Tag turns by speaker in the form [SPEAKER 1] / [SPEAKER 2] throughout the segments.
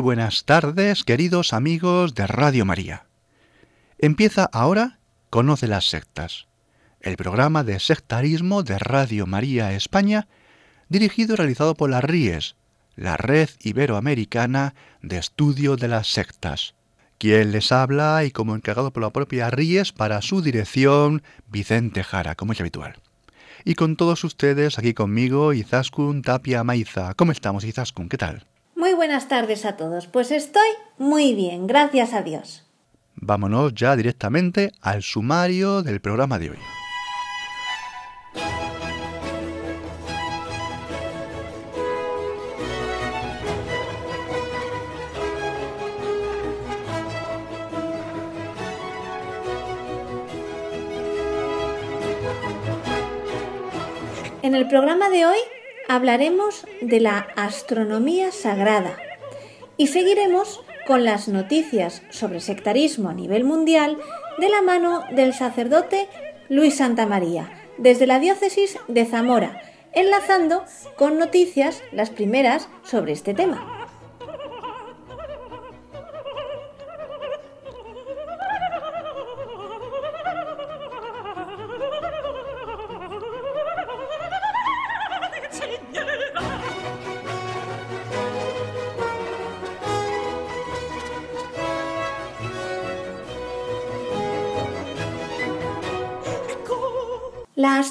[SPEAKER 1] Buenas tardes, queridos amigos de Radio María. Empieza ahora Conoce las sectas, el programa de sectarismo de Radio María España, dirigido y realizado por la RIES, la Red Iberoamericana de Estudio de las Sectas. Quien les habla y como encargado por la propia RIES para su dirección, Vicente Jara, como es habitual. Y con todos ustedes, aquí conmigo, Izaskun Tapia Maiza. ¿Cómo estamos, Izaskun? ¿Qué tal?
[SPEAKER 2] Muy buenas tardes a todos. Pues estoy muy bien, gracias a Dios.
[SPEAKER 1] Vámonos ya directamente al sumario del programa de hoy.
[SPEAKER 2] En el programa de hoy hablaremos de la astronomía sagrada y seguiremos con las noticias sobre sectarismo a nivel mundial de la mano del sacerdote Luis Santa María, desde la diócesis de Zamora, enlazando con noticias las primeras sobre este tema.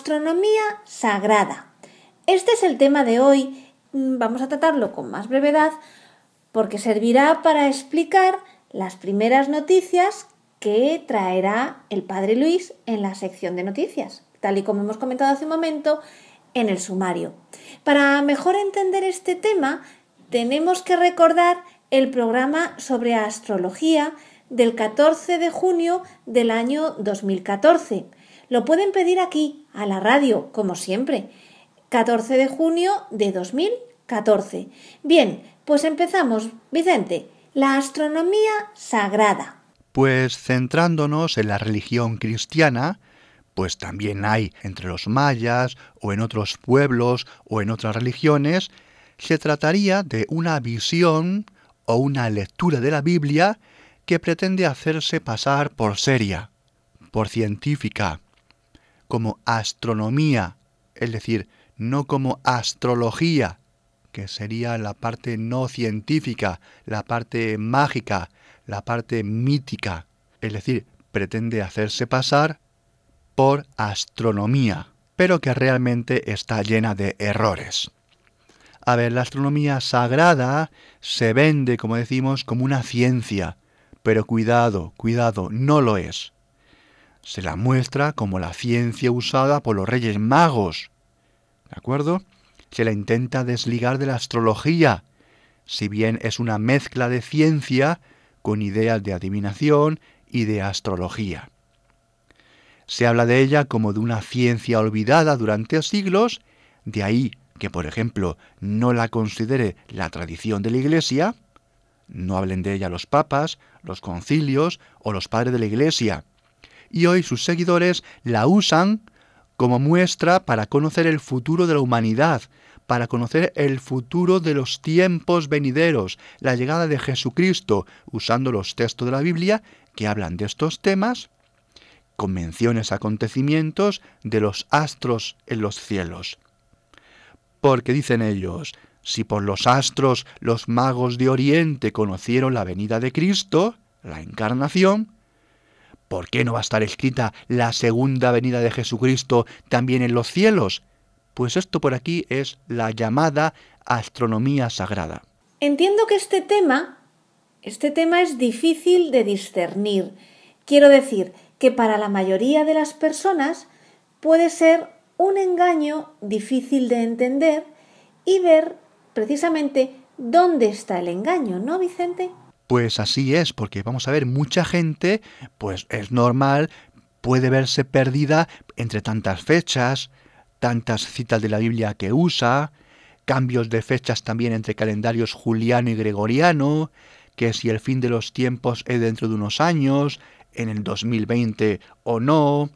[SPEAKER 2] Astronomía sagrada. Este es el tema de hoy. Vamos a tratarlo con más brevedad porque servirá para explicar las primeras noticias que traerá el Padre Luis en la sección de noticias, tal y como hemos comentado hace un momento en el sumario. Para mejor entender este tema, tenemos que recordar el programa sobre astrología del 14 de junio del año 2014 lo pueden pedir aquí, a la radio, como siempre. 14 de junio de 2014. Bien, pues empezamos. Vicente, la astronomía sagrada.
[SPEAKER 1] Pues centrándonos en la religión cristiana, pues también hay entre los mayas o en otros pueblos o en otras religiones, se trataría de una visión o una lectura de la Biblia que pretende hacerse pasar por seria, por científica, como astronomía, es decir, no como astrología, que sería la parte no científica, la parte mágica, la parte mítica, es decir, pretende hacerse pasar por astronomía, pero que realmente está llena de errores. A ver, la astronomía sagrada se vende, como decimos, como una ciencia, pero cuidado, cuidado, no lo es se la muestra como la ciencia usada por los reyes magos. ¿De acuerdo? Se la intenta desligar de la astrología, si bien es una mezcla de ciencia con ideas de adivinación y de astrología. Se habla de ella como de una ciencia olvidada durante siglos, de ahí que, por ejemplo, no la considere la tradición de la Iglesia, no hablen de ella los papas, los concilios o los padres de la Iglesia, y hoy sus seguidores la usan como muestra para conocer el futuro de la humanidad, para conocer el futuro de los tiempos venideros, la llegada de Jesucristo, usando los textos de la Biblia que hablan de estos temas, con menciones acontecimientos de los astros en los cielos. Porque dicen ellos, si por los astros los magos de Oriente conocieron la venida de Cristo, la encarnación, ¿Por qué no va a estar escrita la segunda venida de Jesucristo también en los cielos? Pues esto por aquí es la llamada astronomía sagrada.
[SPEAKER 2] Entiendo que este tema, este tema es difícil de discernir. Quiero decir que para la mayoría de las personas puede ser un engaño difícil de entender y ver precisamente dónde está el engaño, ¿no, Vicente?
[SPEAKER 1] Pues así es, porque vamos a ver, mucha gente, pues es normal, puede verse perdida entre tantas fechas, tantas citas de la Biblia que usa, cambios de fechas también entre calendarios juliano y gregoriano, que si el fin de los tiempos es dentro de unos años, en el 2020 o no,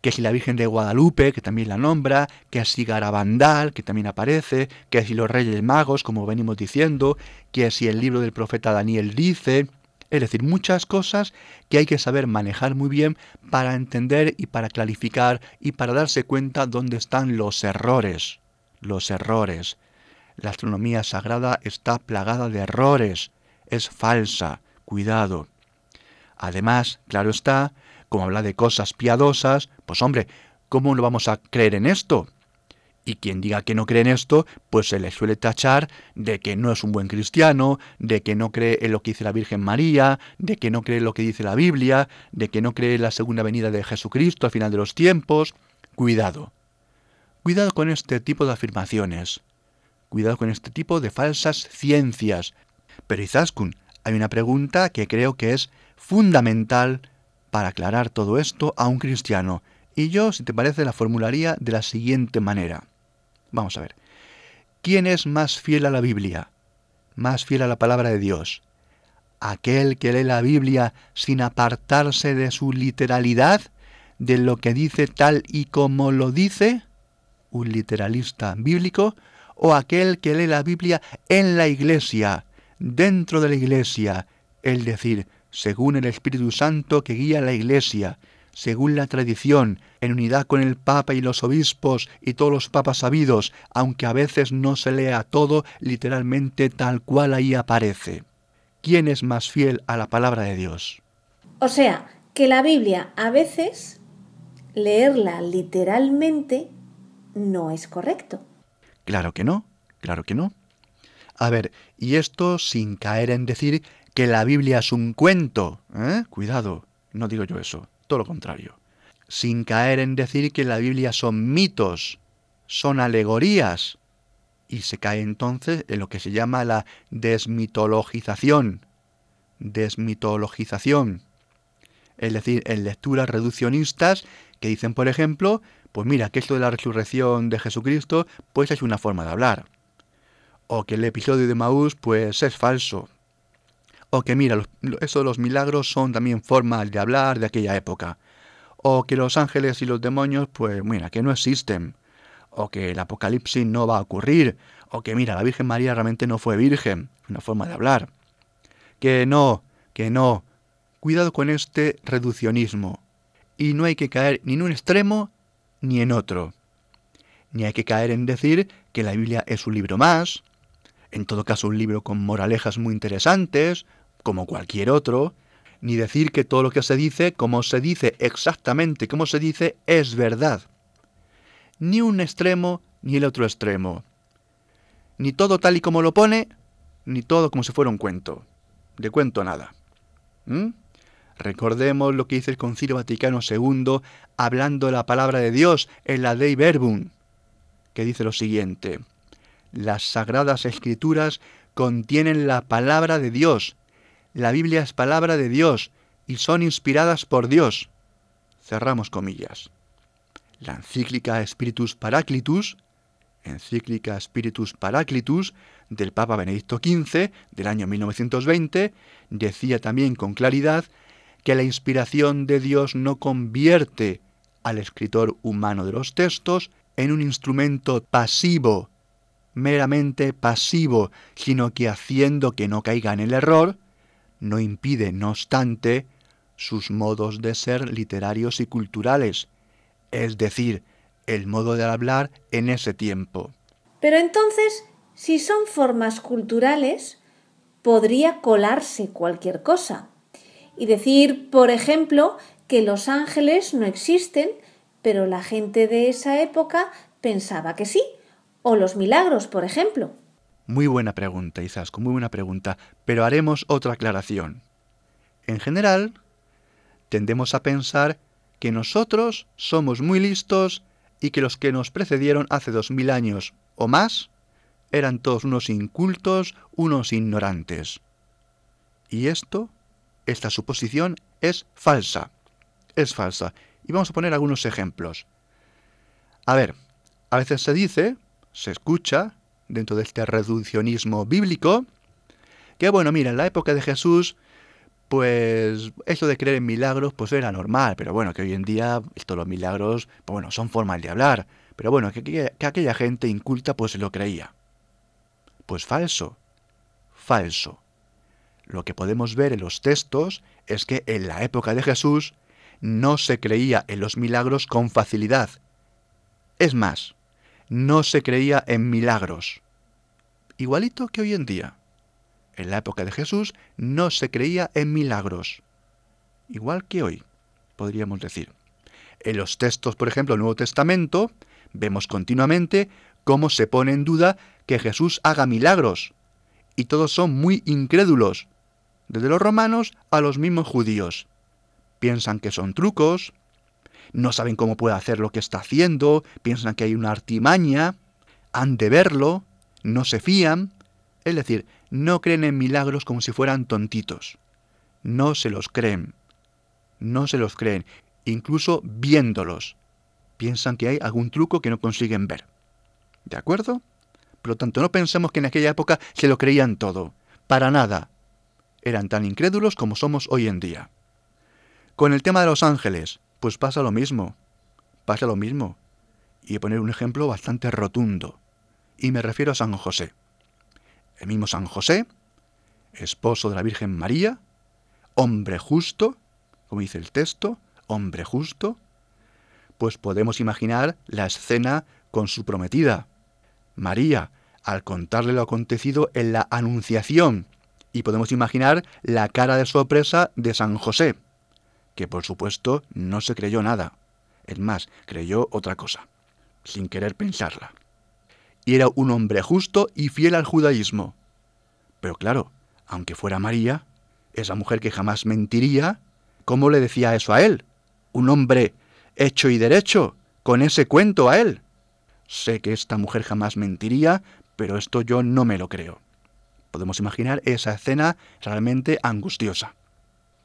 [SPEAKER 1] que si la Virgen de Guadalupe, que también la nombra, que si Garabandal, que también aparece, que si los Reyes Magos, como venimos diciendo, que si el libro del profeta Daniel dice, es decir, muchas cosas que hay que saber manejar muy bien para entender y para clarificar y para darse cuenta dónde están los errores. Los errores. La astronomía sagrada está plagada de errores. Es falsa. Cuidado. Además, claro está, como habla de cosas piadosas, pues hombre, ¿cómo no vamos a creer en esto? Y quien diga que no cree en esto, pues se le suele tachar de que no es un buen cristiano, de que no cree en lo que dice la Virgen María, de que no cree en lo que dice la Biblia, de que no cree en la segunda venida de Jesucristo al final de los tiempos. Cuidado. Cuidado con este tipo de afirmaciones. Cuidado con este tipo de falsas ciencias. Pero Izaskun, hay una pregunta que creo que es fundamental para aclarar todo esto a un cristiano. Y yo, si te parece, la formularía de la siguiente manera. Vamos a ver. ¿Quién es más fiel a la Biblia? Más fiel a la palabra de Dios. ¿Aquel que lee la Biblia sin apartarse de su literalidad, de lo que dice tal y como lo dice? ¿Un literalista bíblico? ¿O aquel que lee la Biblia en la iglesia, dentro de la iglesia, es decir, según el Espíritu Santo que guía la iglesia, según la tradición, en unidad con el Papa y los obispos y todos los papas sabidos, aunque a veces no se lea todo literalmente tal cual ahí aparece. ¿Quién es más fiel a la palabra de Dios?
[SPEAKER 2] O sea, que la Biblia a veces leerla literalmente no es correcto.
[SPEAKER 1] Claro que no, claro que no. A ver, y esto sin caer en decir que la Biblia es un cuento. ¿eh? Cuidado, no digo yo eso todo lo contrario. Sin caer en decir que la Biblia son mitos, son alegorías, y se cae entonces en lo que se llama la desmitologización. Desmitologización. Es decir, en lecturas reduccionistas que dicen, por ejemplo, pues mira, que esto de la resurrección de Jesucristo, pues es una forma de hablar. O que el episodio de Maús, pues es falso o que mira, eso de los milagros son también formas de hablar de aquella época, o que los ángeles y los demonios, pues mira, que no existen, o que el apocalipsis no va a ocurrir, o que mira, la Virgen María realmente no fue virgen, una forma de hablar. Que no, que no. Cuidado con este reduccionismo. Y no hay que caer ni en un extremo ni en otro. Ni hay que caer en decir que la Biblia es un libro más, en todo caso un libro con moralejas muy interesantes, como cualquier otro, ni decir que todo lo que se dice, como se dice exactamente como se dice, es verdad. Ni un extremo ni el otro extremo. Ni todo tal y como lo pone, ni todo como si fuera un cuento. De cuento nada. ¿Mm? Recordemos lo que dice el Concilio Vaticano II hablando de la palabra de Dios en la Dei Verbum, que dice lo siguiente. Las sagradas escrituras contienen la palabra de Dios la Biblia es palabra de Dios y son inspiradas por Dios. Cerramos comillas. La encíclica Spiritus Paraclitus, encíclica Spiritus Paraclitus del Papa Benedicto XV del año 1920, decía también con claridad que la inspiración de Dios no convierte al escritor humano de los textos en un instrumento pasivo, meramente pasivo, sino que haciendo que no caiga en el error, no impide, no obstante, sus modos de ser literarios y culturales, es decir, el modo de hablar en ese tiempo.
[SPEAKER 2] Pero entonces, si son formas culturales, podría colarse cualquier cosa. Y decir, por ejemplo, que los ángeles no existen, pero la gente de esa época pensaba que sí. O los milagros, por ejemplo.
[SPEAKER 1] Muy buena pregunta, Izasco, muy buena pregunta, pero haremos otra aclaración. En general, tendemos a pensar que nosotros somos muy listos y que los que nos precedieron hace dos mil años o más eran todos unos incultos, unos ignorantes. Y esto, esta suposición, es falsa. Es falsa. Y vamos a poner algunos ejemplos. A ver, a veces se dice, se escucha, dentro de este reduccionismo bíblico, que bueno, mira, en la época de Jesús, pues eso de creer en milagros, pues era normal, pero bueno, que hoy en día estos los milagros, pues bueno, son formas de hablar, pero bueno, que, que aquella gente inculta pues lo creía. Pues falso, falso. Lo que podemos ver en los textos es que en la época de Jesús no se creía en los milagros con facilidad. Es más, no se creía en milagros. Igualito que hoy en día. En la época de Jesús no se creía en milagros. Igual que hoy, podríamos decir. En los textos, por ejemplo, del Nuevo Testamento, vemos continuamente cómo se pone en duda que Jesús haga milagros. Y todos son muy incrédulos, desde los romanos a los mismos judíos. Piensan que son trucos, no saben cómo puede hacer lo que está haciendo, piensan que hay una artimaña, han de verlo, no se fían, es decir, no creen en milagros como si fueran tontitos. No se los creen. No se los creen, incluso viéndolos. Piensan que hay algún truco que no consiguen ver. ¿De acuerdo? Por lo tanto, no pensemos que en aquella época se lo creían todo. Para nada. Eran tan incrédulos como somos hoy en día. Con el tema de los ángeles, pues pasa lo mismo, pasa lo mismo. Y poner un ejemplo bastante rotundo. Y me refiero a San José. El mismo San José, esposo de la Virgen María, hombre justo, como dice el texto, hombre justo, pues podemos imaginar la escena con su prometida. María, al contarle lo acontecido en la Anunciación, y podemos imaginar la cara de sorpresa de San José que por supuesto no se creyó nada. Es más, creyó otra cosa, sin querer pensarla. Y era un hombre justo y fiel al judaísmo. Pero claro, aunque fuera María, esa mujer que jamás mentiría, ¿cómo le decía eso a él? Un hombre hecho y derecho, con ese cuento a él. Sé que esta mujer jamás mentiría, pero esto yo no me lo creo. Podemos imaginar esa escena realmente angustiosa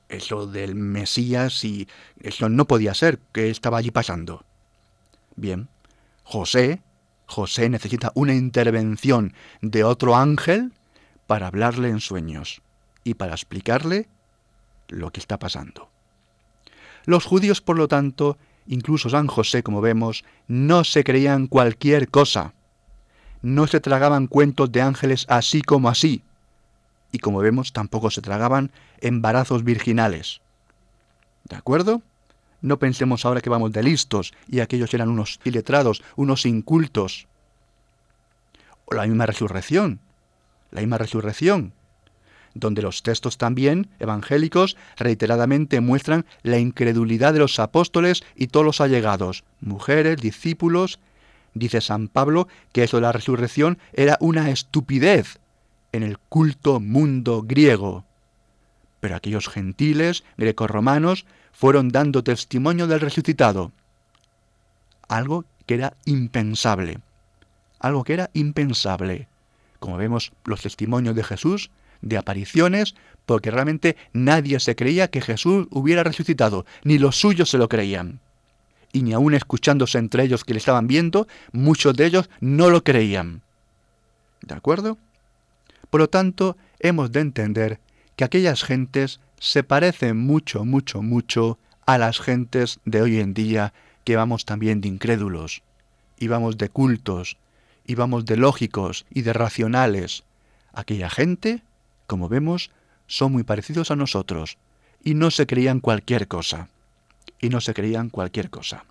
[SPEAKER 1] eso del Mesías y eso no podía ser, que estaba allí pasando. Bien, José, José necesita una intervención de otro ángel para hablarle en sueños y para explicarle lo que está pasando. Los judíos, por lo tanto, incluso San José, como vemos, no se creían cualquier cosa. No se tragaban cuentos de ángeles así como así, y como vemos tampoco se tragaban embarazos virginales. ¿De acuerdo? No pensemos ahora que vamos de listos y aquellos eran unos iletrados, unos incultos. O la misma resurrección, la misma resurrección, donde los textos también evangélicos reiteradamente muestran la incredulidad de los apóstoles y todos los allegados, mujeres, discípulos. Dice San Pablo que eso de la resurrección era una estupidez en el culto mundo griego. Pero aquellos gentiles grecorromanos fueron dando testimonio del resucitado. Algo que era impensable. Algo que era impensable. Como vemos los testimonios de Jesús, de apariciones, porque realmente nadie se creía que Jesús hubiera resucitado, ni los suyos se lo creían. Y ni aun escuchándose entre ellos que le estaban viendo, muchos de ellos no lo creían. ¿De acuerdo? Por lo tanto, hemos de entender que aquellas gentes se parecen mucho, mucho, mucho a las gentes de hoy en día que vamos también de incrédulos, y vamos de cultos, y vamos de lógicos y de racionales. Aquella gente, como vemos, son muy parecidos a nosotros, y no se creían cualquier cosa. Y no se creían cualquier cosa.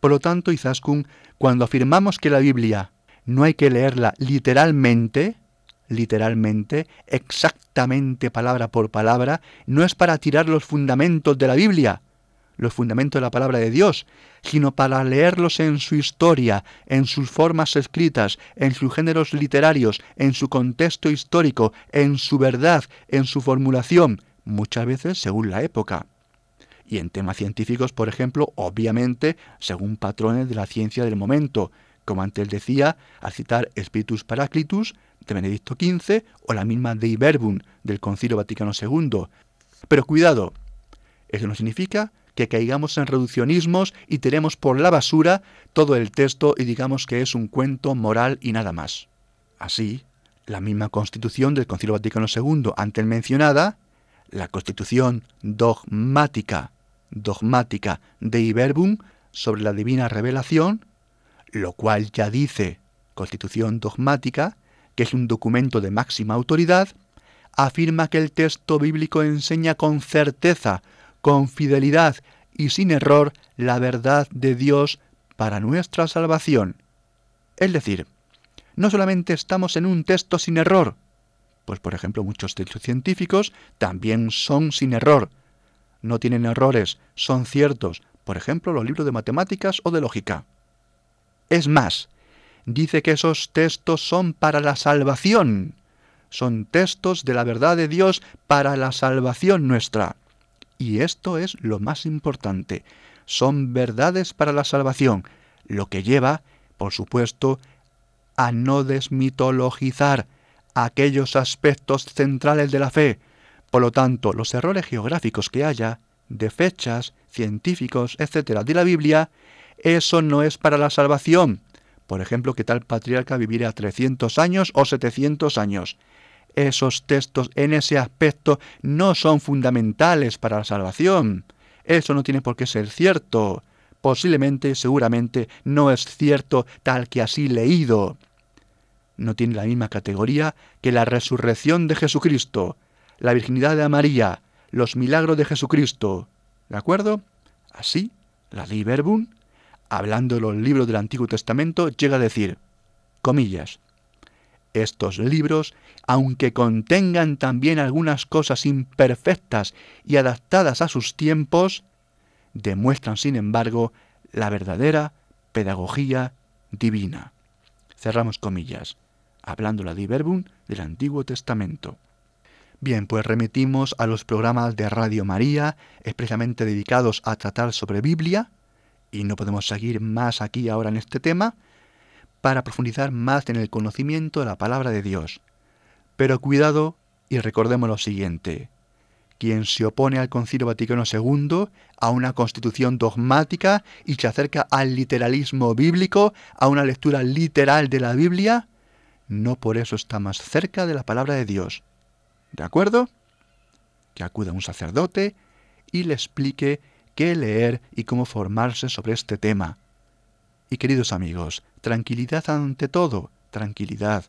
[SPEAKER 1] Por lo tanto, Izaskun, cuando afirmamos que la Biblia no hay que leerla literalmente, literalmente, exactamente palabra por palabra, no es para tirar los fundamentos de la Biblia, los fundamentos de la palabra de Dios, sino para leerlos en su historia, en sus formas escritas, en sus géneros literarios, en su contexto histórico, en su verdad, en su formulación, muchas veces según la época. Y en temas científicos, por ejemplo, obviamente, según patrones de la ciencia del momento, como antes decía, al citar Spiritus Paraclitus de Benedicto XV o la misma Dei Verbum del Concilio Vaticano II. Pero cuidado, eso no significa que caigamos en reduccionismos y tiremos por la basura todo el texto y digamos que es un cuento moral y nada más. Así, la misma constitución del Concilio Vaticano II antes mencionada, la constitución dogmática, dogmática de Iberbum sobre la divina revelación, lo cual ya dice constitución dogmática, que es un documento de máxima autoridad, afirma que el texto bíblico enseña con certeza, con fidelidad y sin error la verdad de Dios para nuestra salvación. Es decir, no solamente estamos en un texto sin error, pues por ejemplo muchos textos científicos también son sin error, no tienen errores, son ciertos, por ejemplo los libros de matemáticas o de lógica. Es más, dice que esos textos son para la salvación, son textos de la verdad de Dios para la salvación nuestra. Y esto es lo más importante. Son verdades para la salvación, lo que lleva, por supuesto, a no desmitologizar aquellos aspectos centrales de la fe. Por lo tanto, los errores geográficos que haya, de fechas, científicos, etcétera, de la Biblia, eso no es para la salvación. Por ejemplo, que tal patriarca viviera 300 años o 700 años esos textos en ese aspecto no son fundamentales para la salvación. Eso no tiene por qué ser cierto. Posiblemente, seguramente, no es cierto tal que así leído. No tiene la misma categoría que la resurrección de Jesucristo, la virginidad de María, los milagros de Jesucristo. ¿De acuerdo? Así, la ley hablando de los libros del Antiguo Testamento, llega a decir, comillas, estos libros, aunque contengan también algunas cosas imperfectas y adaptadas a sus tiempos, demuestran, sin embargo, la verdadera pedagogía divina. Cerramos comillas, hablando la Verbum del Antiguo Testamento. Bien, pues remitimos a los programas de Radio María, expresamente dedicados a tratar sobre Biblia, y no podemos seguir más aquí ahora en este tema, para profundizar más en el conocimiento de la palabra de Dios. Pero cuidado y recordemos lo siguiente. Quien se opone al Concilio Vaticano II, a una constitución dogmática y se acerca al literalismo bíblico, a una lectura literal de la Biblia, no por eso está más cerca de la palabra de Dios. ¿De acuerdo? Que acuda un sacerdote y le explique qué leer y cómo formarse sobre este tema. Y queridos amigos, tranquilidad ante todo, tranquilidad,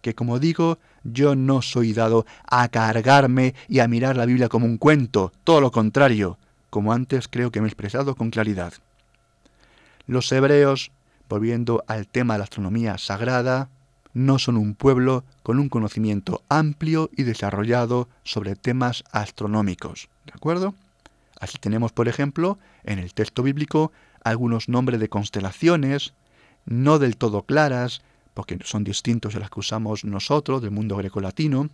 [SPEAKER 1] que como digo, yo no soy dado a cargarme y a mirar la Biblia como un cuento, todo lo contrario, como antes creo que me he expresado con claridad. Los hebreos, volviendo al tema de la astronomía sagrada, no son un pueblo con un conocimiento amplio y desarrollado sobre temas astronómicos. ¿De acuerdo? Así tenemos, por ejemplo, en el texto bíblico algunos nombres de constelaciones, no del todo claras, porque son distintos de las que usamos nosotros del mundo grecolatino.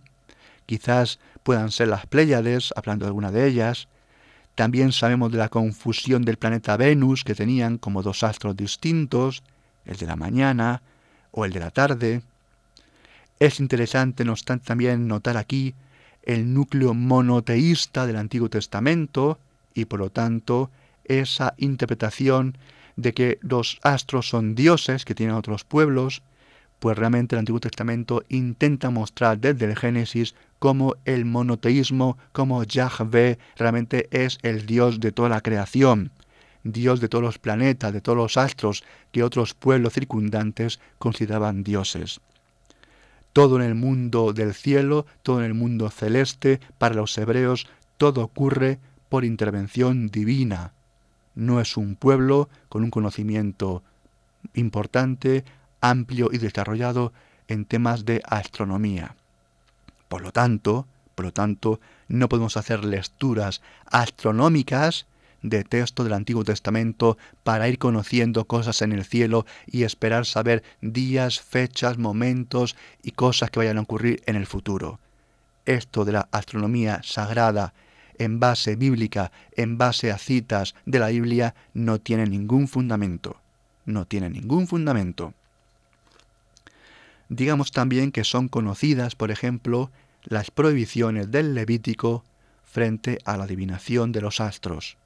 [SPEAKER 1] Quizás puedan ser las Pléyades, hablando de alguna de ellas. También sabemos de la confusión del planeta Venus, que tenían como dos astros distintos, el de la mañana o el de la tarde. Es interesante, no obstante, también notar aquí el núcleo monoteísta del Antiguo Testamento y por lo tanto esa interpretación de que los astros son dioses que tienen otros pueblos, pues realmente el Antiguo Testamento intenta mostrar desde el Génesis cómo el monoteísmo, como Yahvé realmente es el Dios de toda la creación, Dios de todos los planetas, de todos los astros que otros pueblos circundantes consideraban dioses. Todo en el mundo del cielo, todo en el mundo celeste, para los hebreos, todo ocurre por intervención divina, no es un pueblo con un conocimiento importante, amplio y desarrollado en temas de astronomía. Por lo tanto, por lo tanto, no podemos hacer lecturas astronómicas de texto del Antiguo Testamento para ir conociendo cosas en el cielo y esperar saber días, fechas, momentos y cosas que vayan a ocurrir en el futuro. Esto de la astronomía sagrada en base bíblica, en base a citas de la Biblia, no tiene ningún fundamento. No tiene ningún fundamento. Digamos también que son conocidas, por ejemplo, las prohibiciones del Levítico frente a la adivinación de los astros.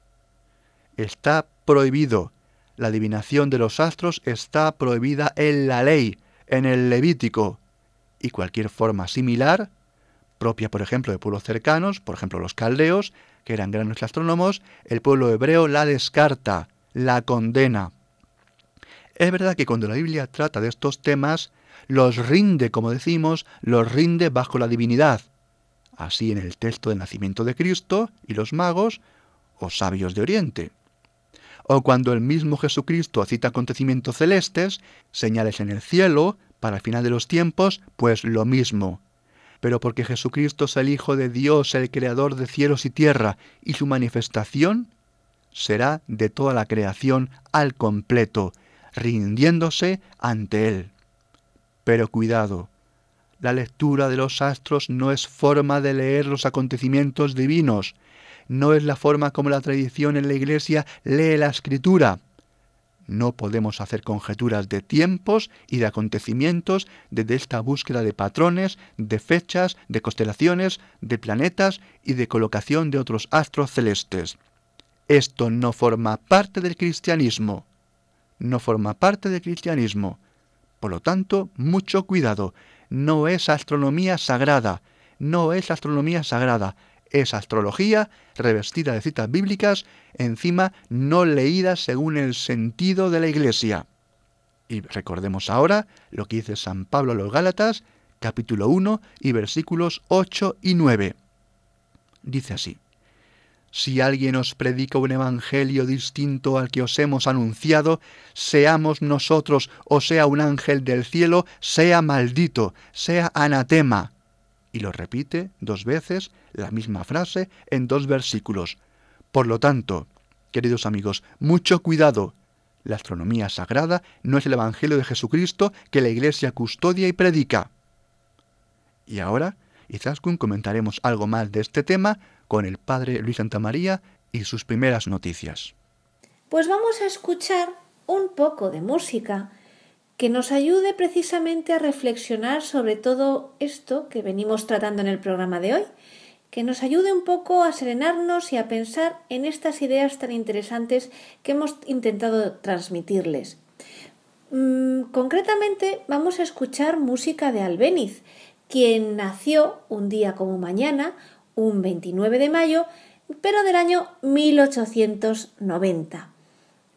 [SPEAKER 1] Está prohibido. La adivinación de los astros está prohibida en la ley, en el Levítico. Y cualquier forma similar, propia por ejemplo de pueblos cercanos, por ejemplo los caldeos, que eran grandes astrónomos, el pueblo hebreo la descarta, la condena. Es verdad que cuando la Biblia trata de estos temas, los rinde, como decimos, los rinde bajo la divinidad. Así en el texto del nacimiento de Cristo y los magos o sabios de Oriente. O cuando el mismo Jesucristo cita acontecimientos celestes, señales en el cielo, para el final de los tiempos, pues lo mismo. Pero porque Jesucristo es el Hijo de Dios, el Creador de cielos y tierra, y su manifestación será de toda la creación al completo, rindiéndose ante Él. Pero cuidado, la lectura de los astros no es forma de leer los acontecimientos divinos, no es la forma como la tradición en la Iglesia lee la escritura. No podemos hacer conjeturas de tiempos y de acontecimientos desde esta búsqueda de patrones, de fechas, de constelaciones, de planetas y de colocación de otros astros celestes. Esto no forma parte del cristianismo. No forma parte del cristianismo. Por lo tanto, mucho cuidado. No es astronomía sagrada. No es astronomía sagrada. Es astrología revestida de citas bíblicas, encima no leídas según el sentido de la Iglesia. Y recordemos ahora lo que dice San Pablo a los Gálatas, capítulo 1 y versículos 8 y 9. Dice así. Si alguien os predica un evangelio distinto al que os hemos anunciado, seamos nosotros o sea un ángel del cielo, sea maldito, sea anatema. Y lo repite dos veces la misma frase en dos versículos. Por lo tanto, queridos amigos, mucho cuidado. La astronomía sagrada no es el Evangelio de Jesucristo que la Iglesia custodia y predica. Y ahora, Izaskun comentaremos algo más de este tema con el padre Luis Santamaría y sus primeras noticias.
[SPEAKER 2] Pues vamos a escuchar un poco de música que nos ayude precisamente a reflexionar sobre todo esto que venimos tratando en el programa de hoy, que nos ayude un poco a serenarnos y a pensar en estas ideas tan interesantes que hemos intentado transmitirles. Mm, concretamente vamos a escuchar música de Albéniz, quien nació un día como mañana, un 29 de mayo, pero del año 1890.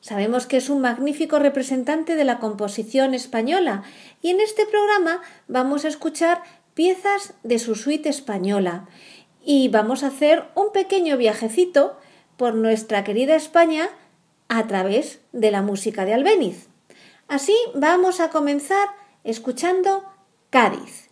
[SPEAKER 2] Sabemos que es un magnífico representante de la composición española y en este programa vamos a escuchar piezas de su suite española y vamos a hacer un pequeño viajecito por nuestra querida España a través de la música de Albéniz. Así vamos a comenzar escuchando Cádiz.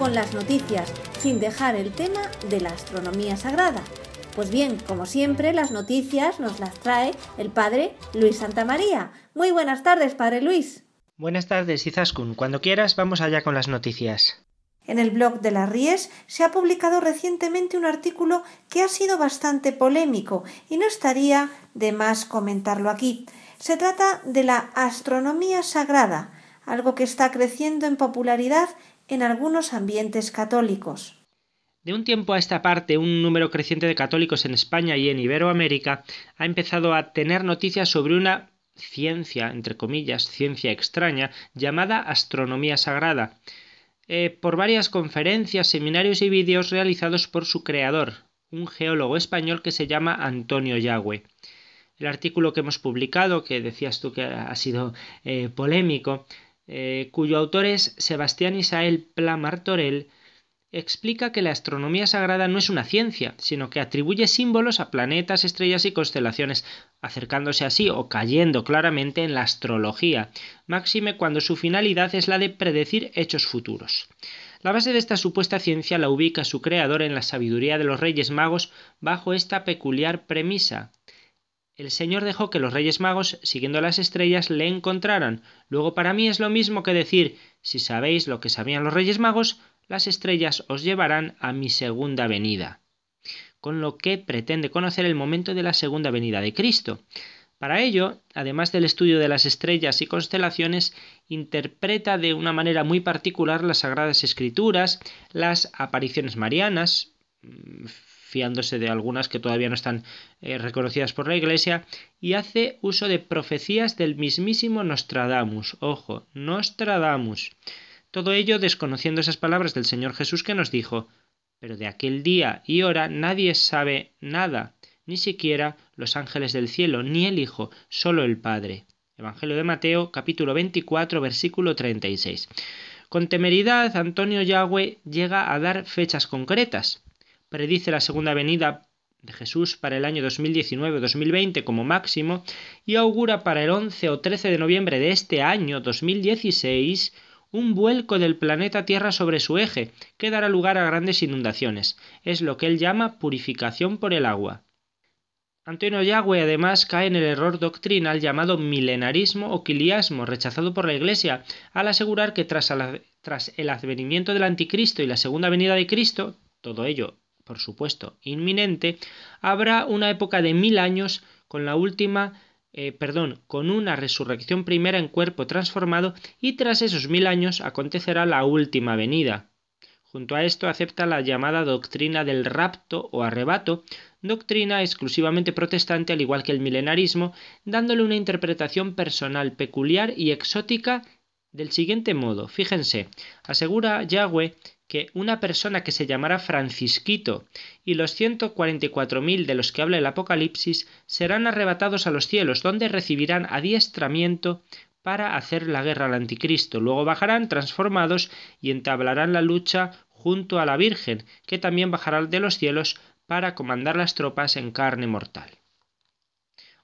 [SPEAKER 2] Con las noticias sin dejar el tema de la astronomía sagrada. Pues bien, como siempre, las noticias nos las trae el padre Luis Santamaría. Muy buenas tardes, padre Luis.
[SPEAKER 3] Buenas tardes, Izaskun. Cuando quieras, vamos allá con las noticias.
[SPEAKER 2] En el blog de las Ries se ha publicado recientemente un artículo que ha sido bastante polémico y no estaría de más comentarlo aquí. Se trata de la astronomía sagrada, algo que está creciendo en popularidad en algunos ambientes católicos.
[SPEAKER 3] De un tiempo a esta parte, un número creciente de católicos en España y en Iberoamérica ha empezado a tener noticias sobre una ciencia, entre comillas, ciencia extraña, llamada astronomía sagrada, eh, por varias conferencias, seminarios y vídeos realizados por su creador, un geólogo español que se llama Antonio Yagüe. El artículo que hemos publicado, que decías tú que ha sido eh, polémico, eh, cuyo autor es Sebastián Isael Pla Martorell, explica que la astronomía sagrada no es una ciencia, sino que atribuye símbolos a planetas, estrellas y constelaciones, acercándose así o cayendo claramente en la astrología, máxime cuando su finalidad es la de predecir hechos futuros. La base de esta supuesta ciencia la ubica su creador en la sabiduría de los Reyes Magos bajo esta peculiar premisa. El Señor dejó que los Reyes Magos, siguiendo las estrellas, le encontraran. Luego para mí es lo mismo que decir, si sabéis lo que sabían los Reyes Magos, las estrellas os llevarán a mi segunda venida. Con lo que pretende conocer el momento de la segunda venida de Cristo. Para ello, además del estudio de las estrellas y constelaciones, interpreta de una manera muy particular las Sagradas Escrituras, las apariciones marianas, mm, fiándose de algunas que todavía no están eh, reconocidas por la Iglesia, y hace uso de profecías del mismísimo Nostradamus. Ojo, Nostradamus. Todo ello desconociendo esas palabras del Señor Jesús que nos dijo, pero de aquel día y hora nadie sabe nada, ni siquiera los ángeles del cielo, ni el Hijo, solo el Padre. Evangelio de Mateo, capítulo 24, versículo 36. Con temeridad, Antonio Yahweh llega a dar fechas concretas. Predice la segunda venida de Jesús para el año 2019-2020 como máximo y augura para el 11 o 13 de noviembre de este año 2016 un vuelco del planeta Tierra sobre su eje, que dará lugar a grandes inundaciones. Es lo que él llama purificación por el agua. Antonio Yagüe además cae en el error doctrinal llamado milenarismo o quiliasmo, rechazado por la Iglesia, al asegurar que tras, el advenimiento del anticristo y la segunda venida de Cristo, todo ello, por supuesto, inminente, habrá una época de mil años con la última eh, perdón, con una resurrección primera en cuerpo transformado y tras esos mil años acontecerá la última venida. Junto a esto acepta la llamada doctrina del rapto o arrebato, doctrina exclusivamente protestante al igual que el milenarismo, dándole una interpretación personal peculiar y exótica del siguiente modo. Fíjense, asegura Yahweh que una persona que se llamará Francisquito y los 144.000 de los que habla el Apocalipsis serán arrebatados a los cielos, donde recibirán adiestramiento para hacer la guerra al anticristo. Luego bajarán transformados y entablarán la lucha junto a la Virgen, que también bajará de los cielos para comandar las tropas en carne mortal.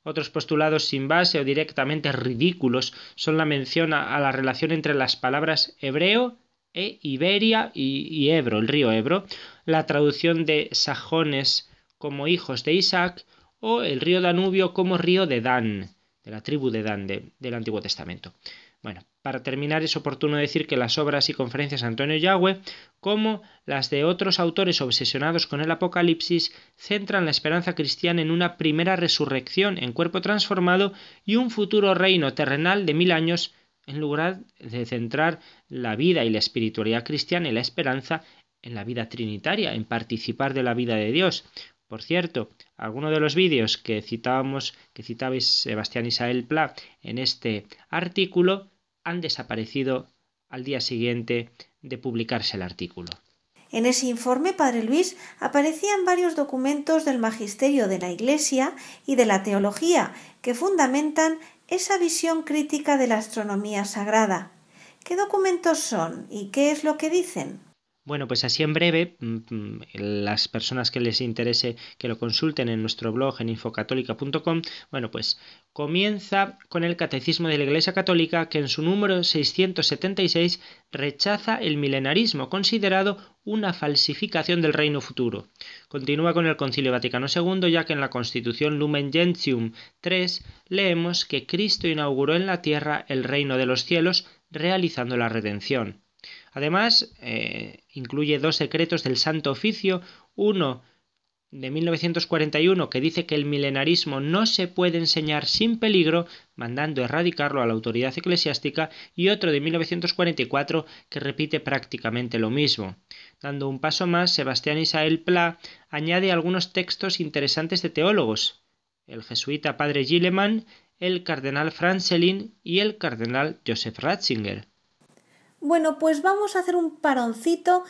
[SPEAKER 3] Otros postulados sin base o directamente ridículos son la mención a la relación entre las palabras hebreo e Iberia y, Ebro, el río Ebro, la traducción de sajones como hijos de Isaac o el río Danubio como río de Dan, de la tribu de Dan del Antiguo Testamento. Bueno, para terminar es oportuno decir que las obras y conferencias de Antonio Yahweh, como las de otros autores obsesionados con el Apocalipsis, centran la esperanza cristiana en una primera resurrección en cuerpo transformado y un futuro reino terrenal de mil años en lugar de centrar la vida y la espiritualidad cristiana y la esperanza en la vida trinitaria, en participar de la vida de Dios. Por cierto, algunos de los vídeos que citábamos, que citabais Sebastián Isael Pla en este artículo, han desaparecido al día siguiente de publicarse el artículo.
[SPEAKER 2] En ese informe, Padre Luis, aparecían varios documentos del magisterio de la Iglesia y de la teología que fundamentan esa visión crítica de la astronomía sagrada. ¿Qué documentos son y qué es lo que dicen?
[SPEAKER 3] Bueno, pues así en breve, mm, mm, las personas que les interese que lo consulten en nuestro blog en infocatólica.com, bueno, pues comienza con el Catecismo de la Iglesia Católica que en su número 676 rechaza el milenarismo, considerado una falsificación del reino futuro. Continúa con el Concilio Vaticano II, ya que en la Constitución Lumen Gentium 3 leemos que Cristo inauguró en la tierra el reino de los cielos, realizando la redención. Además, eh, incluye dos secretos del Santo Oficio, uno de 1941 que dice que el milenarismo no se puede enseñar sin peligro, mandando erradicarlo a la autoridad eclesiástica, y otro de 1944 que repite prácticamente lo mismo. Dando un paso más, Sebastián Isael Pla añade algunos textos interesantes de teólogos, el jesuita padre Gilleman, el cardenal Franzelin y el cardenal Joseph Ratzinger.
[SPEAKER 2] Bueno, pues vamos a hacer un paroncito,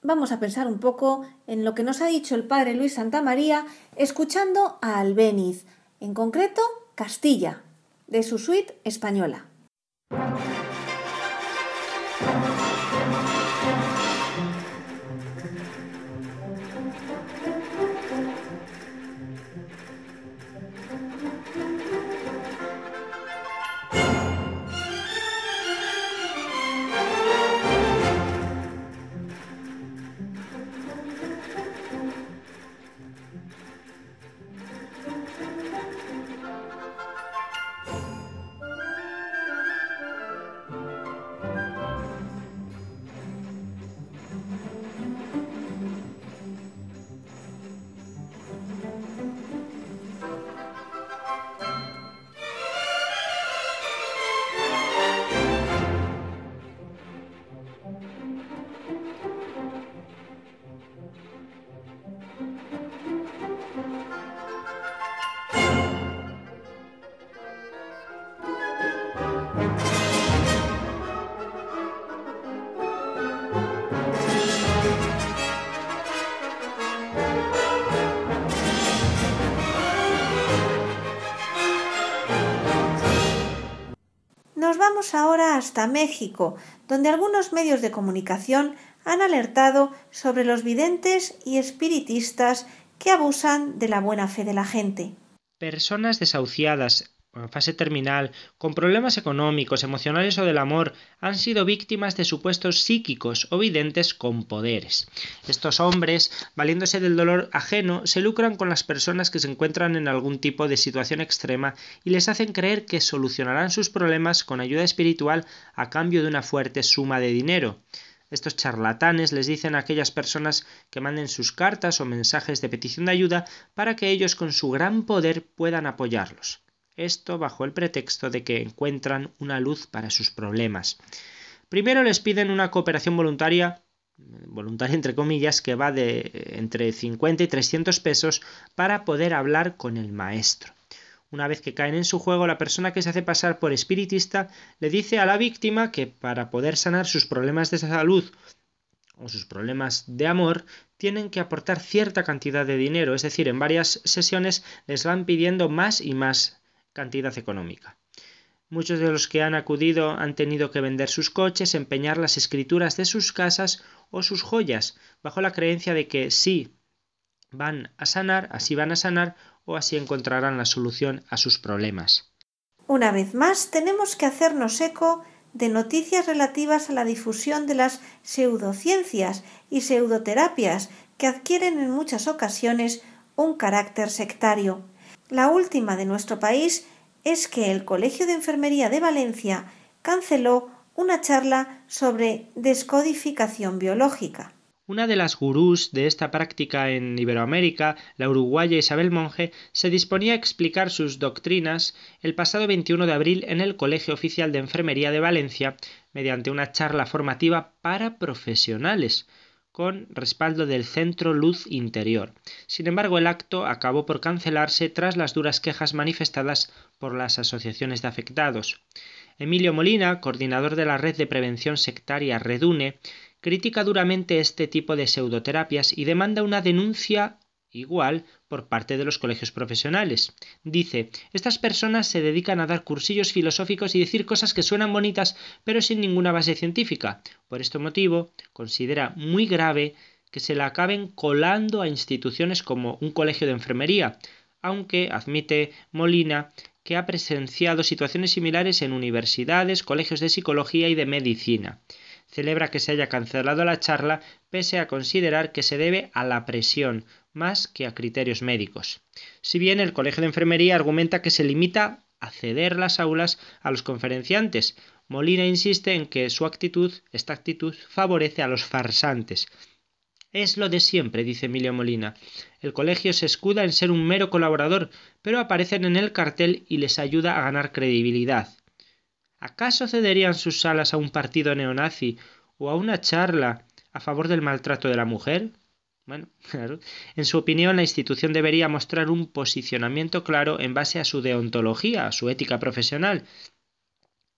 [SPEAKER 2] vamos a pensar un poco en lo que nos ha dicho el padre Luis Santamaría, escuchando a Albéniz, en concreto Castilla, de su suite española. Ahora hasta México, donde algunos medios de comunicación han alertado sobre los videntes y espiritistas que abusan de la buena fe de la gente.
[SPEAKER 3] Personas desahuciadas, en fase terminal, con problemas económicos, emocionales o del amor, han sido víctimas de supuestos psíquicos o videntes con poderes. Estos hombres, valiéndose del dolor ajeno, se lucran con las personas que se encuentran en algún tipo de situación extrema y les hacen creer que solucionarán sus problemas con ayuda espiritual a cambio de una fuerte suma de dinero. Estos charlatanes les dicen a aquellas personas que manden sus cartas o mensajes de petición de ayuda para que ellos con su gran poder puedan apoyarlos esto bajo el pretexto de que encuentran una luz para sus problemas. Primero les piden una cooperación voluntaria, voluntaria entre comillas, que va de entre 50 y 300 pesos para poder hablar con el maestro. Una vez que caen en su juego, la persona que se hace pasar por espiritista le dice a la víctima que para poder sanar sus problemas de salud o sus problemas de amor, tienen que aportar cierta cantidad de dinero, es decir, en varias sesiones les van pidiendo más y más cantidad económica. Muchos de los que han acudido han tenido que vender sus coches, empeñar las escrituras de sus casas o sus joyas, bajo la creencia de que sí van a sanar, así van a sanar o así encontrarán la solución a sus problemas.
[SPEAKER 2] Una vez más, tenemos que hacernos eco de noticias relativas a la difusión de las pseudociencias y pseudoterapias que adquieren en muchas ocasiones un carácter sectario. La última de nuestro país es que el Colegio de Enfermería de Valencia canceló una charla sobre descodificación biológica.
[SPEAKER 3] Una de las gurús de esta práctica en Iberoamérica, la uruguaya Isabel Monge, se disponía a explicar sus doctrinas el pasado 21 de abril en el Colegio Oficial de Enfermería de Valencia mediante una charla formativa para profesionales, con respaldo del Centro Luz Interior. Sin embargo, el acto acabó por cancelarse tras las duras quejas manifestadas por las asociaciones de afectados. Emilio Molina, coordinador de la red de prevención sectaria Redune, critica duramente este tipo de pseudoterapias y demanda una denuncia igual por parte de los colegios profesionales. Dice, estas personas se dedican a dar cursillos filosóficos y decir cosas que suenan bonitas pero sin ninguna base científica. Por este motivo, considera muy grave que se la acaben colando a instituciones como un colegio de enfermería, aunque admite Molina que ha presenciado situaciones similares en universidades, colegios de psicología y de medicina celebra que se haya cancelado la charla pese a considerar que se debe a la presión más que a criterios médicos. Si bien el Colegio de Enfermería argumenta que se limita a ceder las aulas a los conferenciantes, Molina insiste en que su actitud, esta actitud, favorece a los farsantes. Es lo de siempre, dice Emilio Molina. El colegio se escuda en ser un mero colaborador, pero aparecen en el cartel y les ayuda a ganar credibilidad. ¿Acaso cederían sus salas a un partido neonazi o a una charla a favor del maltrato de la mujer? Bueno, claro. En su opinión, la institución debería mostrar un posicionamiento claro en base a su deontología, a su ética profesional.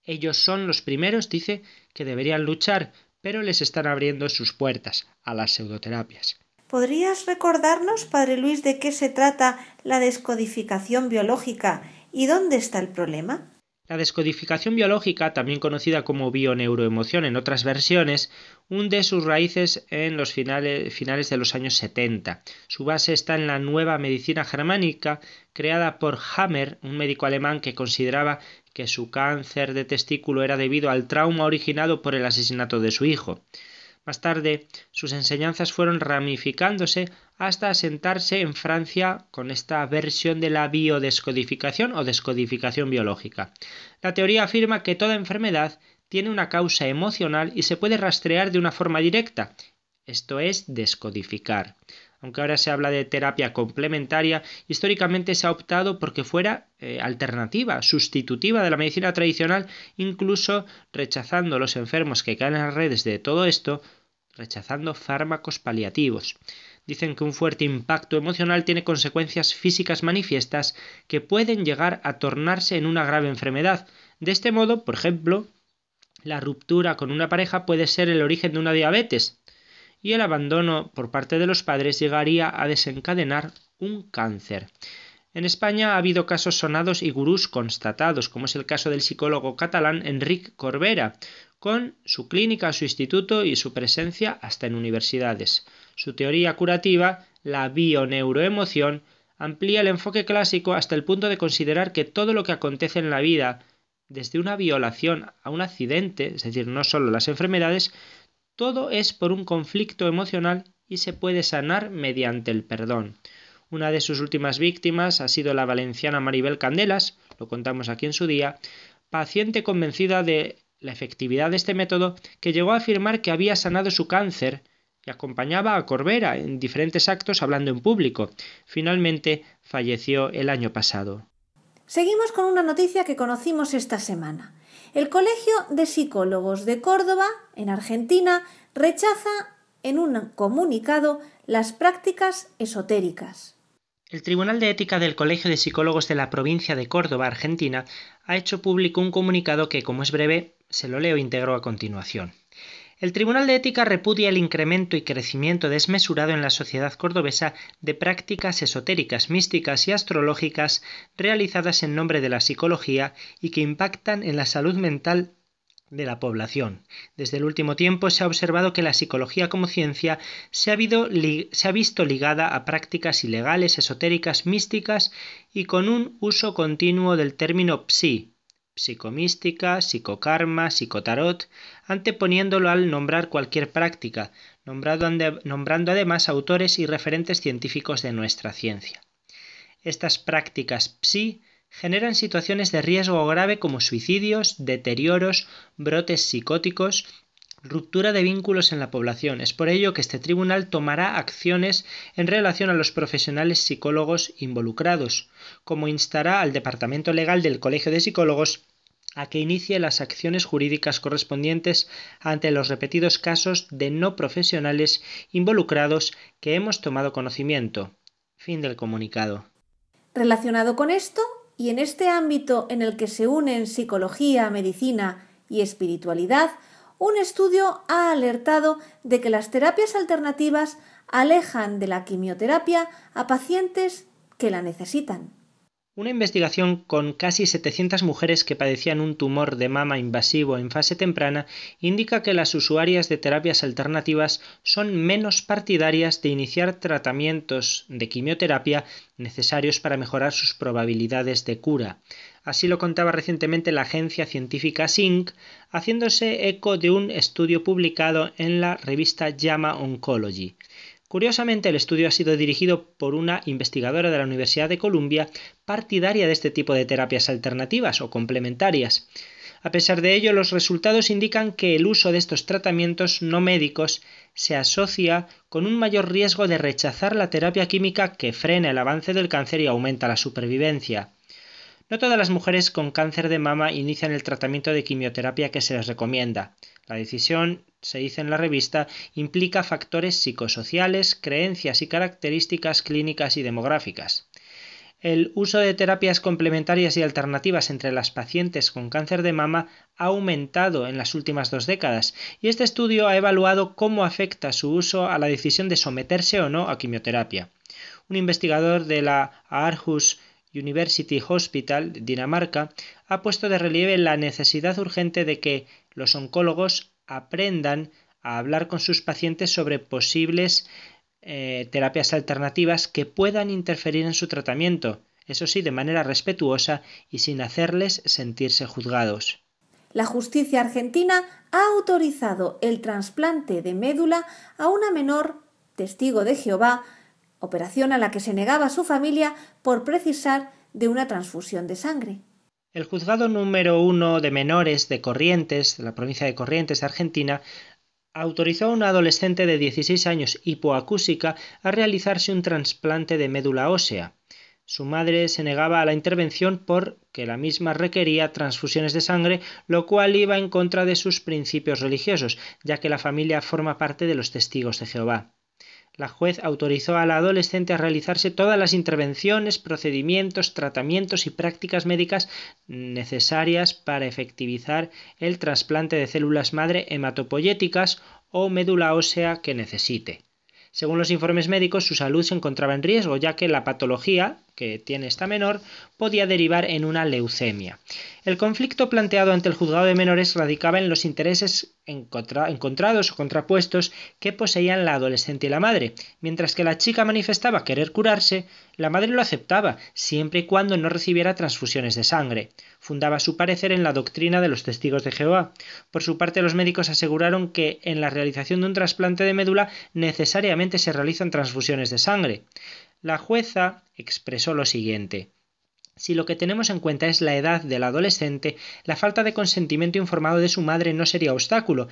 [SPEAKER 3] Ellos son los primeros, dice, que deberían luchar, pero les están abriendo sus puertas a las pseudoterapias.
[SPEAKER 2] ¿Podrías recordarnos, Padre Luis, de qué se trata la descodificación biológica y dónde está el problema?
[SPEAKER 3] La descodificación biológica, también conocida como bioneuroemoción en otras versiones, hunde sus raíces en los finales, finales, de los años 70. Su base está en la nueva medicina germánica creada por Hammer, un médico alemán que consideraba que su cáncer de testículo era debido al trauma originado por el asesinato de su hijo. Más tarde, sus enseñanzas fueron ramificándose hasta asentarse en Francia con esta versión de la biodescodificación o descodificación biológica. La teoría afirma que toda enfermedad tiene una causa emocional y se puede rastrear de una forma directa, esto es descodificar. Aunque ahora se habla de terapia complementaria, históricamente se ha optado porque fuera eh, alternativa, sustitutiva de la medicina tradicional, incluso rechazando los enfermos que caen en las redes de todo esto, rechazando fármacos paliativos. Dicen que un fuerte impacto emocional tiene consecuencias físicas manifiestas que pueden llegar a tornarse en una grave enfermedad. De este modo, por ejemplo, la ruptura con una pareja puede ser el origen de una diabetes y el abandono por parte de los padres llegaría a desencadenar un cáncer. En España ha habido casos sonados y gurús constatados, como es el caso del psicólogo catalán Enric Corbera, con su clínica, su instituto y su presencia hasta en universidades. Su teoría curativa, la bioneuroemoción, amplía el enfoque clásico hasta el punto de considerar que todo lo que acontece en la vida, desde una violación a un accidente, es decir, no solo las enfermedades, todo es por un conflicto emocional y se puede sanar mediante el perdón. Una de sus últimas víctimas ha sido la valenciana Maribel Candelas, lo contamos aquí en su día, paciente convencida de la efectividad de este método que llegó a afirmar que había sanado su cáncer y acompañaba a Corbera en diferentes actos hablando en público. Finalmente falleció el año pasado.
[SPEAKER 2] Seguimos con una noticia que conocimos esta semana. El Colegio de Psicólogos de Córdoba, en Argentina, rechaza en un comunicado las prácticas esotéricas.
[SPEAKER 3] El Tribunal de Ética del Colegio de Psicólogos de la provincia de Córdoba, Argentina, ha hecho público un comunicado que, como es breve, se lo leo íntegro a continuación. El Tribunal de Ética repudia el incremento y crecimiento desmesurado en la sociedad cordobesa de prácticas esotéricas, místicas y astrológicas realizadas en nombre de la psicología y que impactan en la salud mental de la población. Desde el último tiempo se ha observado que la psicología como ciencia se ha, visto ligada a prácticas ilegales, esotéricas, místicas y con un uso continuo del término psi, psicomística, psicokarma, psicotarot, anteponiéndolo al nombrar cualquier práctica, nombrando además autores y referentes científicos de nuestra ciencia. Estas prácticas psi generan situaciones de riesgo grave como suicidios, deterioros, brotes psicóticos, ruptura de vínculos en la población. Es por ello que este tribunal tomará acciones en relación a los profesionales psicólogos involucrados, como instará al Departamento Legal del Colegio de Psicólogos a que inicie las acciones jurídicas correspondientes ante los repetidos casos de no profesionales involucrados que hemos tomado conocimiento. Fin del comunicado.
[SPEAKER 2] Relacionado con esto, y en este ámbito en el que se unen psicología, medicina y espiritualidad, un estudio ha alertado de que las terapias alternativas alejan de la quimioterapia a pacientes que la necesitan.
[SPEAKER 3] Una investigación con casi 700 mujeres que padecían un tumor de mama invasivo en fase temprana indica que las usuarias de terapias alternativas son menos partidarias de iniciar tratamientos de quimioterapia necesarios para mejorar sus probabilidades de cura. Así lo contaba recientemente la agencia científica SYNC, haciéndose eco de un estudio publicado en la revista JAMA Oncology. Curiosamente, el estudio ha sido dirigido por una investigadora de la Universidad de Columbia partidaria de este tipo de terapias alternativas o complementarias. A pesar de ello, los resultados indican que el uso de estos tratamientos no médicos se asocia con un mayor riesgo de rechazar la terapia química que frena el avance del cáncer y aumenta la supervivencia. No todas las mujeres con cáncer de mama inician el tratamiento de quimioterapia que se les recomienda. La decisión, se dice en la revista, implica factores psicosociales, creencias y características clínicas y demográficas. El uso de terapias complementarias y alternativas entre las pacientes con cáncer de mama ha aumentado en las últimas dos décadas y este estudio ha evaluado cómo afecta su uso a la decisión de someterse o no a quimioterapia. Un investigador de la Aarhus University Hospital, Dinamarca, ha puesto de relieve la necesidad urgente de que los oncólogos aprendan a hablar con sus pacientes sobre posibles eh, terapias alternativas que puedan interferir en su tratamiento, eso sí, de manera respetuosa y sin hacerles sentirse juzgados.
[SPEAKER 2] La justicia argentina ha autorizado el trasplante de médula a una menor testigo de Jehová, operación a la que se negaba su familia por precisar de una transfusión de sangre.
[SPEAKER 3] El juzgado número uno de menores de Corrientes, de la provincia de Corrientes Argentina, autorizó a una adolescente de 16 años hipoacúsica a realizarse un trasplante de médula ósea. Su madre se negaba a la intervención porque la misma requería transfusiones de sangre, lo cual iba en contra de sus principios religiosos, ya que la familia forma parte de los testigos de Jehová la juez autorizó a la adolescente a realizarse todas las intervenciones, procedimientos, tratamientos y prácticas médicas necesarias para efectivizar el trasplante de células madre hematopoyéticas o médula ósea que necesite. Según los informes médicos, su salud se encontraba en riesgo, ya que la patología que tiene esta menor podía derivar en una leucemia. El conflicto planteado ante el juzgado de menores radicaba en los intereses encontrados o contrapuestos que poseían la adolescente y la madre. Mientras que la chica manifestaba querer curarse, la madre lo aceptaba, siempre y cuando no recibiera transfusiones de sangre. Fundaba su parecer en la doctrina de los testigos de Jehová. Por su parte, los médicos aseguraron que en la realización de un trasplante de médula necesariamente se realizan transfusiones de sangre. La jueza expresó lo siguiente. Si lo que tenemos en cuenta es la edad del adolescente, la falta de consentimiento informado de su madre no sería obstáculo,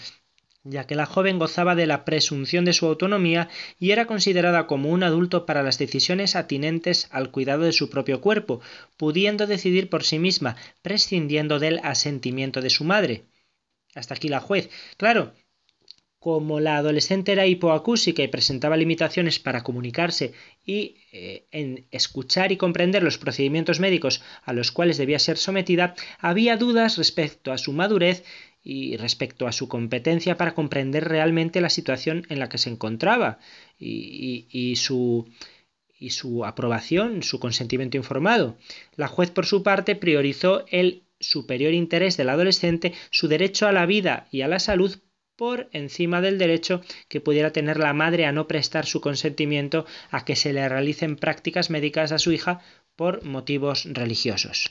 [SPEAKER 3] ya que la joven gozaba de la presunción de su autonomía y era considerada como un adulto para las decisiones atinentes al cuidado de su propio cuerpo, pudiendo decidir por sí misma, prescindiendo del asentimiento de su madre. Hasta aquí la juez. Claro, como la adolescente era hipoacúsica y presentaba limitaciones para comunicarse y eh, en escuchar y comprender los procedimientos médicos a los cuales debía ser sometida, había dudas respecto a su madurez y respecto a su competencia para comprender realmente la situación en la que se encontraba y, su y su aprobación, su consentimiento informado. La juez, por su parte, priorizó el superior interés del adolescente, su derecho a la vida y a la salud por encima del derecho que pudiera tener la madre a no prestar su consentimiento a que se le realicen prácticas médicas a su hija por motivos religiosos.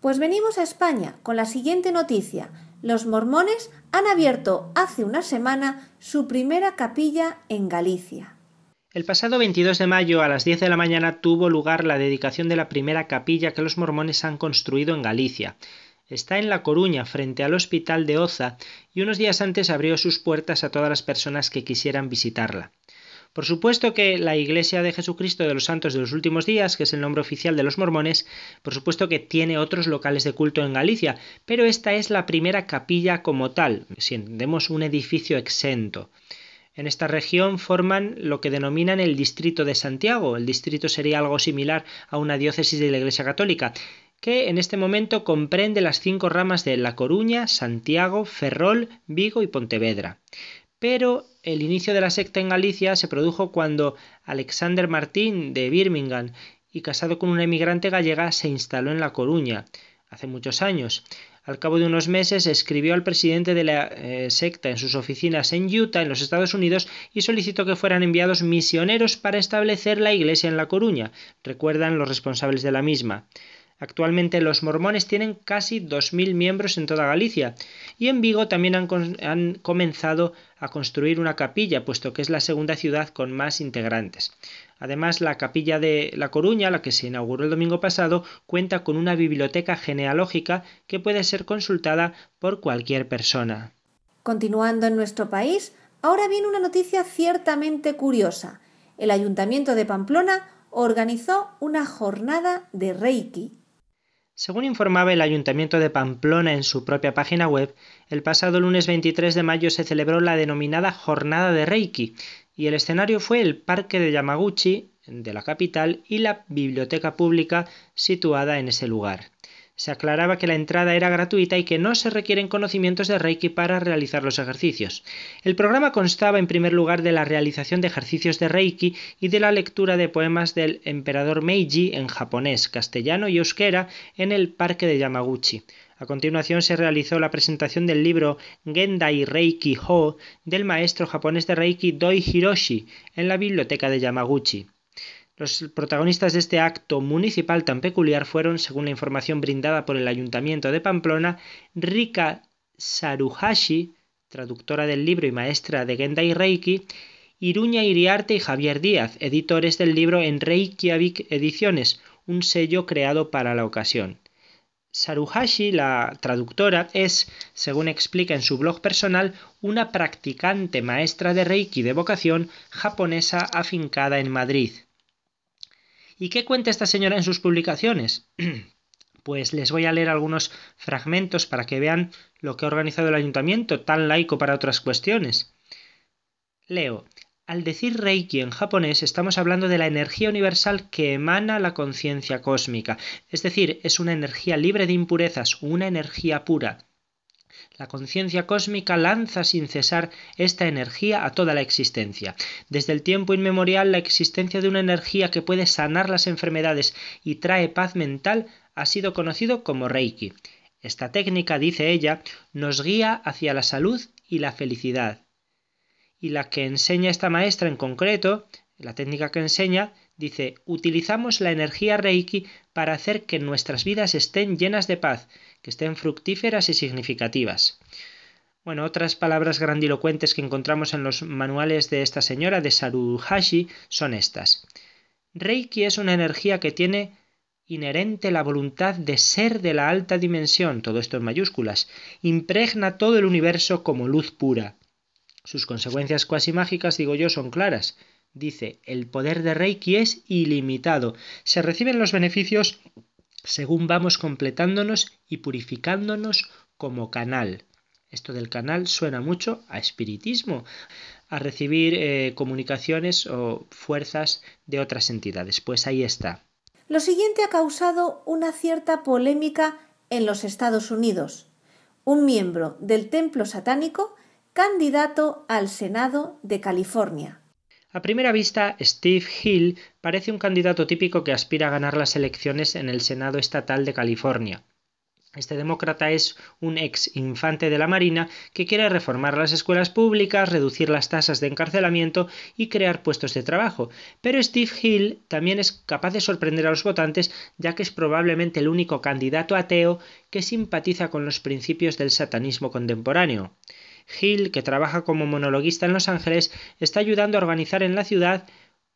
[SPEAKER 2] Pues venimos a España con la siguiente noticia. Los mormones han abierto hace una semana su primera capilla en Galicia.
[SPEAKER 3] El pasado 22 de mayo a las 10 de la mañana tuvo lugar la dedicación de la primera capilla que los mormones han construido en Galicia. Está en La Coruña, frente al Hospital de Oza, y unos días antes abrió sus puertas a todas las personas que quisieran visitarla. Por supuesto que la Iglesia de Jesucristo de los Santos de los Últimos Días, que es el nombre oficial de los mormones, por supuesto que tiene otros locales de culto en Galicia, pero esta es la primera capilla como tal, si entendemos un edificio exento. En esta región forman lo que denominan el distrito de Santiago. El distrito sería algo similar a una diócesis de la Iglesia Católica que en este momento comprende las cinco ramas de La Coruña, Santiago, Ferrol, Vigo y Pontevedra. Pero el inicio de la secta en Galicia se produjo cuando Alexander Martín de Birmingham y casado con una emigrante gallega se instaló en La Coruña hace muchos años. Al cabo de unos meses escribió al presidente de la eh, secta en sus oficinas en Utah, en los Estados Unidos, y solicitó que fueran enviados misioneros para establecer la iglesia en La Coruña, recuerdan los responsables de la misma. Actualmente los mormones tienen casi 2.000 miembros en toda Galicia y en Vigo también han, comenzado a construir una capilla, puesto que es la segunda ciudad con más integrantes. Además, la capilla de La Coruña, la que se inauguró el domingo pasado, cuenta con una biblioteca genealógica que puede ser consultada por cualquier persona.
[SPEAKER 2] Continuando en nuestro país, ahora viene una noticia ciertamente curiosa. El Ayuntamiento de Pamplona organizó una jornada de Reiki.
[SPEAKER 3] Según informaba el Ayuntamiento de Pamplona en su propia página web, el pasado lunes 23 de mayo se celebró la denominada Jornada de Reiki, y el escenario fue el Parque de Yamaguchi, de la capital, y la biblioteca pública situada en ese lugar se aclaraba que la entrada era gratuita y que no se requieren conocimientos de Reiki para realizar los ejercicios. El programa constaba en primer lugar de la realización de ejercicios de Reiki y de la lectura de poemas del emperador Meiji en japonés, castellano y euskera en el parque de Yamaguchi. A continuación se realizó la presentación del libro Gendai Reiki Ho del maestro japonés de Reiki Doi Hiroshi en la biblioteca de Yamaguchi. Los protagonistas de este acto municipal tan peculiar fueron, según la información brindada por el Ayuntamiento de Pamplona, Rika Saruhashi, traductora del libro y maestra de Gendai Reiki, Iruña Iriarte y Javier Díaz, editores del libro en Reykjavik Ediciones, un sello creado para la ocasión. Saruhashi, la traductora, es, según explica en su blog personal, una practicante maestra de Reiki de vocación japonesa afincada en Madrid. ¿Y qué cuenta esta señora en sus publicaciones? Pues les voy a leer algunos fragmentos para que vean lo que ha organizado el ayuntamiento, tan laico para otras cuestiones. Leo. Al decir Reiki en japonés estamos hablando de la energía universal que emana la conciencia cósmica, es decir, es una energía libre de impurezas, una energía pura. La conciencia cósmica lanza sin cesar esta energía a toda la existencia. Desde el tiempo inmemorial, la existencia de una energía que puede sanar las enfermedades y trae paz mental ha sido conocido como Reiki. Esta técnica, dice ella, nos guía hacia la salud y la felicidad. Y la que enseña esta maestra en concreto, la técnica que enseña, dice, utilizamos la energía Reiki para hacer que nuestras vidas estén llenas de paz, que estén fructíferas y significativas. Bueno, otras palabras grandilocuentes que encontramos en los manuales de esta señora de Saruhashi son estas. Reiki es una energía que tiene inherente la voluntad de ser de la alta dimensión, todo esto en mayúsculas, impregna todo el universo como luz pura. Sus consecuencias cuasi mágicas, digo yo, son claras. Dice, el poder de Reiki es ilimitado. Se reciben los beneficios según vamos completándonos y purificándonos como canal. Esto del canal suena mucho a espiritismo, a recibir eh, comunicaciones o fuerzas de otras entidades. Pues ahí está.
[SPEAKER 2] Lo siguiente ha causado una cierta polémica en los Estados Unidos. Un miembro del templo satánico candidato al Senado de California.
[SPEAKER 3] A primera vista, Steve Hill parece un candidato típico que aspira a ganar las elecciones en el Senado Estatal de California. Este demócrata es un ex infante de la Marina que quiere reformar las escuelas públicas, reducir las tasas de encarcelamiento y crear puestos de trabajo. Pero Steve Hill también es capaz de sorprender a los votantes ya que es probablemente el único candidato ateo que simpatiza con los principios del satanismo contemporáneo. Hill, que trabaja como monologuista en Los Ángeles, está ayudando a organizar en la ciudad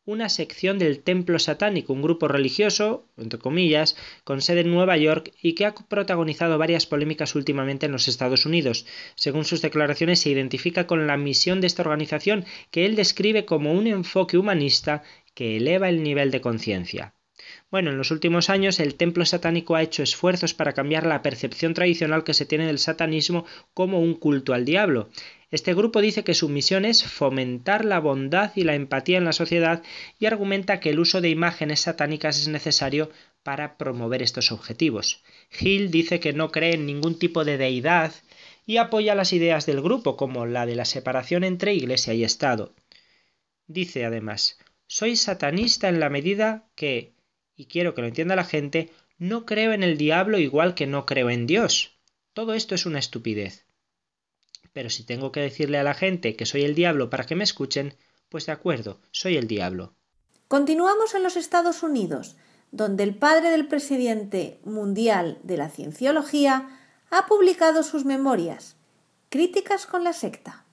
[SPEAKER 3] una sección del Templo Satánico, un grupo religioso, entre comillas, con sede en Nueva York y que ha protagonizado varias polémicas últimamente en los Estados Unidos. Según sus declaraciones, se identifica con la misión de esta organización que él describe como un enfoque humanista que eleva el nivel de conciencia. Bueno, en los últimos años el templo satánico ha hecho esfuerzos para cambiar la percepción tradicional que se tiene del satanismo como un culto al diablo. Este grupo dice que su misión es fomentar la bondad y la empatía en la sociedad y argumenta que el uso de imágenes satánicas es necesario para promover estos objetivos. Hill dice que no cree en ningún tipo de deidad y apoya las ideas del grupo, como la de la separación entre Iglesia y Estado. Dice además, soy satanista en la medida que, y quiero que lo entienda la gente, no creo en el diablo igual que no creo en Dios. Todo esto es una estupidez. Pero si tengo que decirle a la gente que soy el diablo para que me escuchen, pues de acuerdo, soy el diablo.
[SPEAKER 2] Continuamos en los Estados Unidos, donde el padre del presidente mundial de la cienciología ha publicado sus memorias, Críticas con la secta.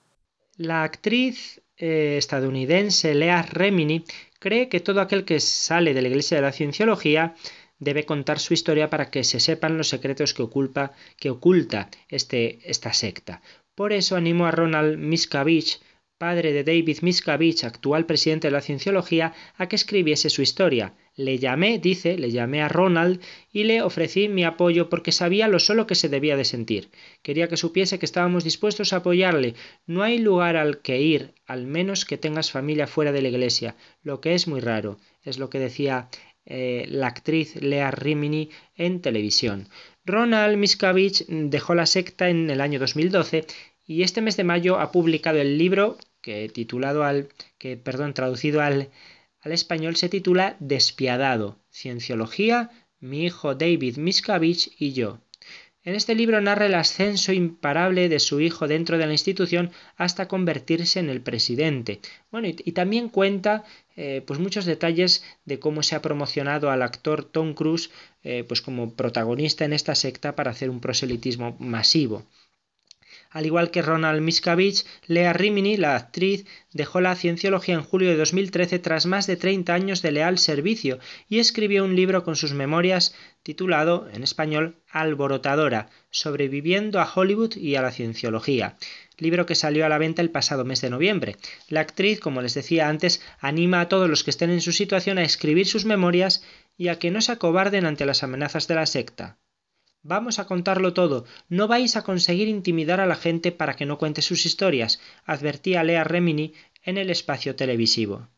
[SPEAKER 3] La actriz eh, estadounidense Lea Remini cree que todo aquel que sale de la Iglesia de la Cienciología debe contar su historia para que se sepan los secretos que, oculta, que oculta este, esta secta. Por eso animo a Ronald Miscavige, padre de David Miscavige, actual presidente de la Cienciología, a que escribiese su historia. Le llamé, dice, le llamé a Ronald y le ofrecí mi apoyo porque sabía lo solo que se debía de sentir. Quería que supiese que estábamos dispuestos a apoyarle. No hay lugar al que ir, al menos que tengas familia fuera de la iglesia, lo que es muy raro. Es lo que decía eh, la actriz Lea Rimini en televisión. Ronald Miscavige dejó la secta en el año 2012 y este mes de mayo ha publicado el libro que titulado al que perdón, traducido al, al español se titula Despiadado, Cienciología, mi hijo David Miscavige y yo. En este libro narra el ascenso imparable de su hijo dentro de la institución hasta convertirse en el presidente. Bueno, y, también cuenta eh, pues muchos detalles de cómo se ha promocionado al actor Tom Cruise eh, pues como protagonista en esta secta para hacer un proselitismo masivo. Al igual que Ronald Miscavige, Lea Rimini, la actriz, dejó la cienciología en julio de 2013 tras más de 30 años de leal servicio y escribió un libro con sus memorias titulado, en español, Alborotadora, sobreviviendo a Hollywood y a la cienciología libro que salió a la venta el pasado mes de noviembre. La actriz, como les decía antes, anima a todos los que estén en su situación a escribir sus memorias y a que no se acobarden ante las amenazas de la secta. Vamos a contarlo todo. No vais a conseguir intimidar a la gente para que no cuente sus historias, advertía Lea Remini en el espacio televisivo.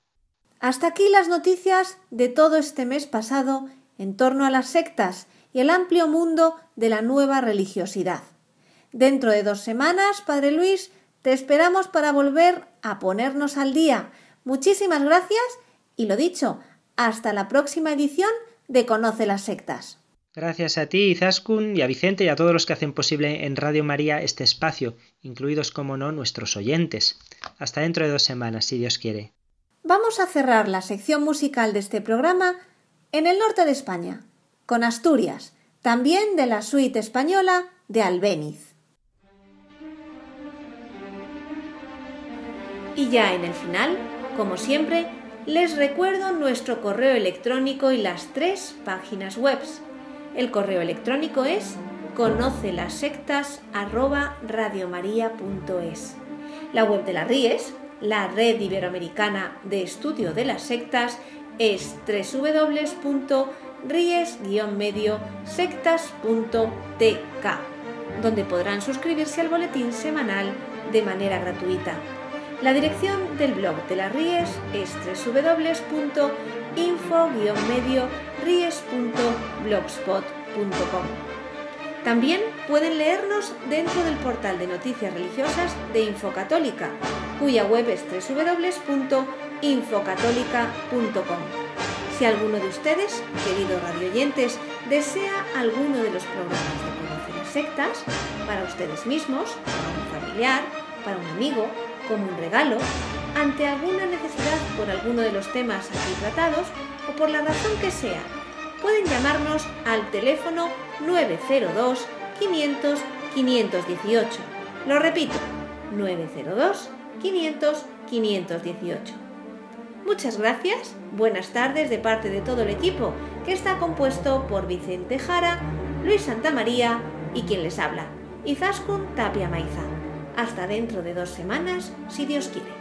[SPEAKER 2] Hasta aquí las noticias de todo este mes pasado en torno a las sectas y el amplio mundo de la nueva religiosidad. Dentro de dos semanas, Padre Luis, te esperamos para volver a ponernos al día. Muchísimas gracias y lo dicho, hasta la próxima edición de Conoce las Sectas.
[SPEAKER 3] Gracias a ti, Izaskun, y a Vicente y a todos los que hacen posible en Radio María este espacio, incluidos, como no, nuestros oyentes. Hasta dentro de dos semanas, si Dios quiere.
[SPEAKER 2] Vamos a cerrar la sección musical de este programa en el norte de España, con Asturias, también de la suite española de Albéniz. Y ya en el final, como siempre, les recuerdo nuestro correo electrónico y las tres páginas webs el correo electrónico es conoce las sectas La web de la RIES, la Red Iberoamericana de Estudio de las Sectas, es www.ries-medio-sectas.tk, donde podrán suscribirse al boletín semanal de manera gratuita. La dirección del blog de la RIES es www.info-ries.blogspot.com. También pueden leernos dentro del portal de noticias religiosas de Infocatólica, cuya web es www.infocatólica.com. Si alguno de ustedes, queridos radioyentes, desea alguno de los programas de Conocer las Sectas, para ustedes mismos, para un familiar, para un amigo, como un regalo, ante alguna necesidad por alguno de los temas aquí tratados o por la razón que sea, pueden llamarnos al teléfono 902 500 518. Lo repito, 902 500 518. Muchas gracias, buenas tardes de parte de todo el equipo, que está compuesto por Vicente Jara, Luis Santamaría y quien les habla, Izaskun Tapia Maiza. Hasta dentro de dos semanas, si Dios quiere.